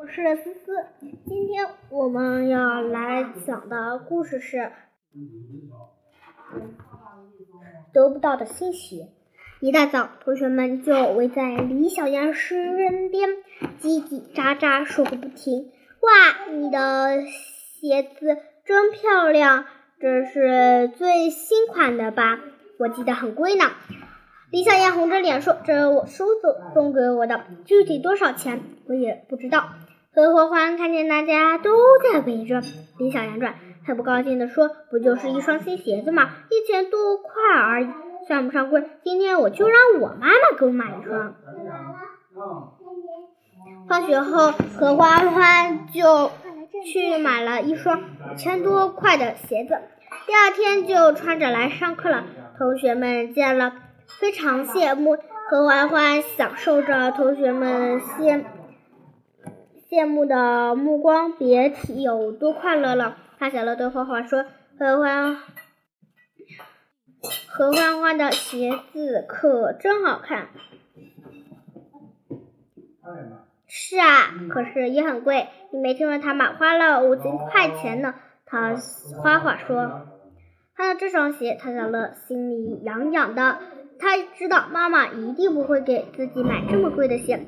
我是思思，今天我们要来讲的故事是得不到的新鞋。一大早，同学们就围在李小燕身边，叽叽喳喳说个不停。哇，你的鞋子真漂亮，这是最新款的吧？我记得很贵呢。李小燕红着脸说：“这是我叔叔送给我的，具体多少钱我也不知道。”何欢欢看见大家都在围着李小羊转，很不高兴地说：“不就是一双新鞋子吗？一千多块而已，算不上贵。今天我就让我妈妈给我买一双。”放学后，何欢欢就去买了一双五千多块的鞋子，第二天就穿着来上课了。同学们见了，非常羡慕。何欢欢享受着同学们羡。羡慕的目光，别提有多快乐了。他小乐对花花说：“何欢，何欢欢的鞋子可真好看。”是啊，可是也很贵。你没听说他买花了五千块钱呢？他花花说：“看到这双鞋，他小乐心里痒痒的。他知道妈妈一定不会给自己买这么贵的鞋。”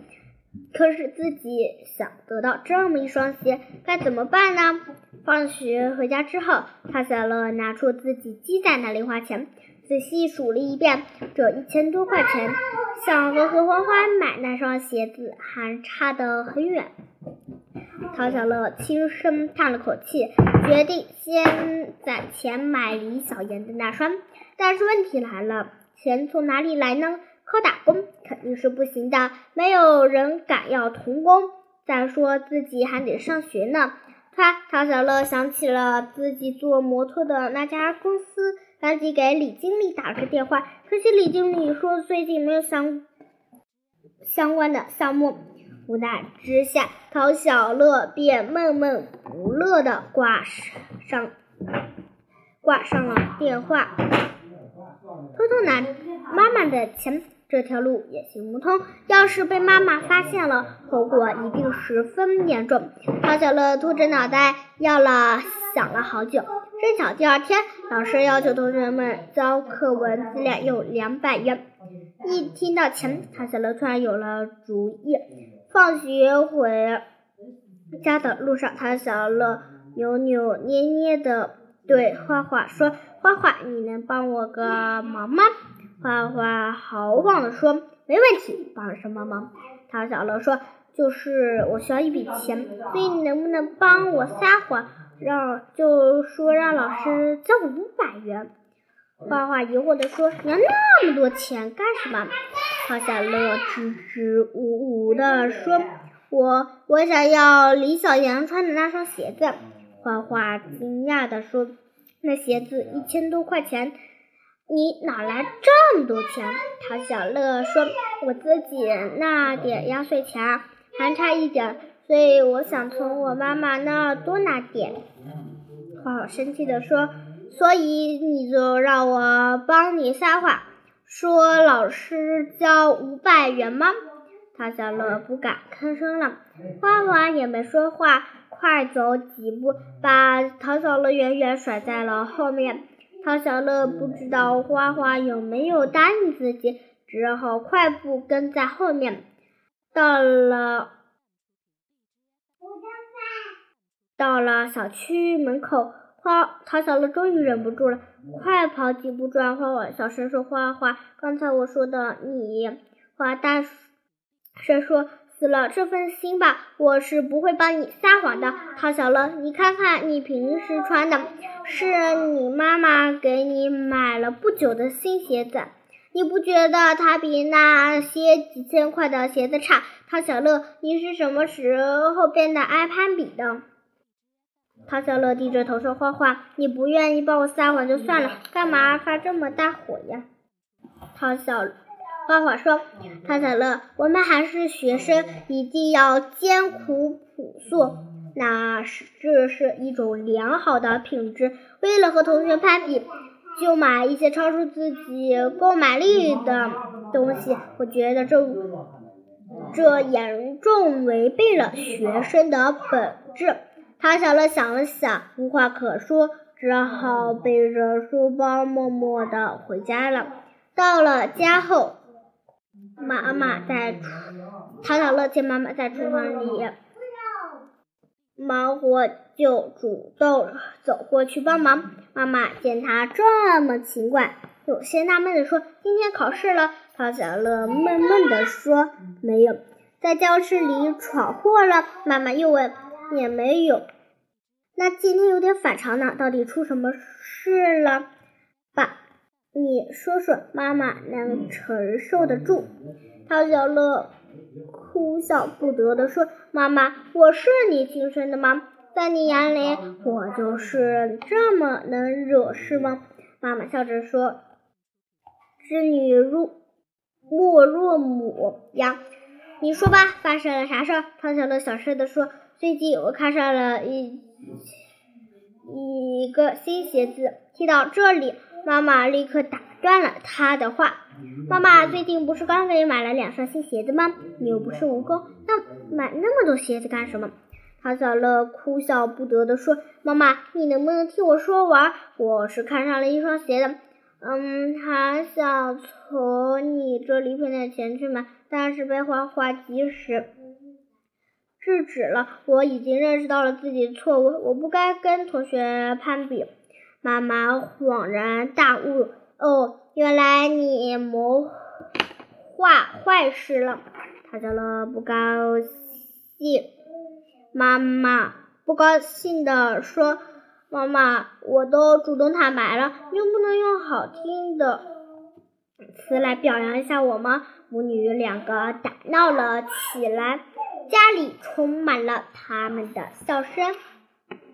可是自己想得到这么一双鞋，该怎么办呢？放学回家之后，他小乐拿出自己积攒的零花钱，仔细数了一遍，这一千多块钱，想和何欢欢买那双鞋子还差得很远。陶小乐轻声叹了口气，决定先攒钱买李小妍的那双。但是问题来了，钱从哪里来呢？靠打工肯定是不行的，没有人敢要童工。再说自己还得上学呢。他陶小乐想起了自己做模特的那家公司，赶紧给李经理打个电话。可惜李经理说最近没有相相关的项目。无奈之下，陶小乐便闷闷不乐的挂上挂上了电话，偷偷拿妈妈的钱。这条路也行不通，要是被妈妈发现了，后果一定十分严重。陶小乐秃着脑袋要了想了好久，正巧第二天老师要求同学们交课文资料用两百元。一听到钱，陶小乐突然有了主意。放学回家的路上，陶小乐扭扭捏捏的对花花说：“花花，你能帮我个忙吗？”花花豪放地说：“没问题，帮什么忙？”陶小乐说：“就是我需要一笔钱，所以你能不能帮我撒谎，让就说让老师交五百元？”花花疑惑地说：“你要那么多钱干什么？”陶小乐支支吾吾地说：“我我想要李小阳穿的那双鞋子。”花花惊讶地说：“那鞋子一千多块钱。”你哪来这么多钱？陶小乐说：“我自己那点压岁钱还差一点，所以我想从我妈妈那儿多拿点。”花花生气地说：“所以你就让我帮你撒谎，说老师交五百元吗？”陶小乐不敢吭声了，花花也没说话，快走几步，把陶小乐远远甩在了后面。陶小乐不知道花花有没有答应自己，只好快步跟在后面。到了，到了小区门口，花陶小乐终于忍不住了，快跑几步转花花，小声说：“花花，刚才我说的你。”花大声说。死了这份心吧，我是不会帮你撒谎的。陶小乐，你看看你平时穿的，是你妈妈给你买了不久的新鞋子，你不觉得它比那些几千块的鞋子差？陶小乐，你是什么时候变得爱攀比的？陶小乐低着头说：“花花，你不愿意帮我撒谎就算了，干嘛发这么大火呀？”陶小。花花说：“陶小乐，我们还是学生，一定要艰苦朴素，那是这是一种良好的品质。为了和同学攀比，就买一些超出自己购买力的东西，我觉得这这严重违背了学生的本质。唐小乐想了想，无话可说，只好背着书包默默的回家了。到了家后，妈妈在唐小乐见妈妈在厨房里忙活，就主动走过去帮忙。妈妈见他这么勤快，有些纳闷的说：“今天考试了？”唐小乐闷闷的说：“没有。”在教室里闯祸了？妈妈又问：“也没有。”那今天有点反常呢，到底出什么事了？爸，你说说，妈妈能承受得住？唐小乐哭笑不得地说：“妈妈，我是你亲生的吗？在你眼里，我就是这么能惹事吗？”妈妈笑着说：“织女若莫若母呀。”你说吧，发生了啥事儿？唐小乐小声地说：“最近我看上了一一个新鞋子。”听到这里，妈妈立刻打断了他的话：“妈妈最近不是刚给你买了两双新鞋子吗？你又不是蜈蚣，那买那么多鞋子干什么？”唐小乐哭笑不得的说：“妈妈，你能不能听我说完？我是看上了一双鞋子。”嗯，还想从你这里骗点钱去买，但是被花花及时制止了。我已经认识到了自己的错误，我不该跟同学攀比。妈妈恍然大悟，哦，原来你谋划坏事了。他叫了不高兴，妈妈不高兴的说。妈妈，我都主动坦白了，你又不能用好听的词来表扬一下我吗？母女两个打闹了起来，家里充满了他们的笑声。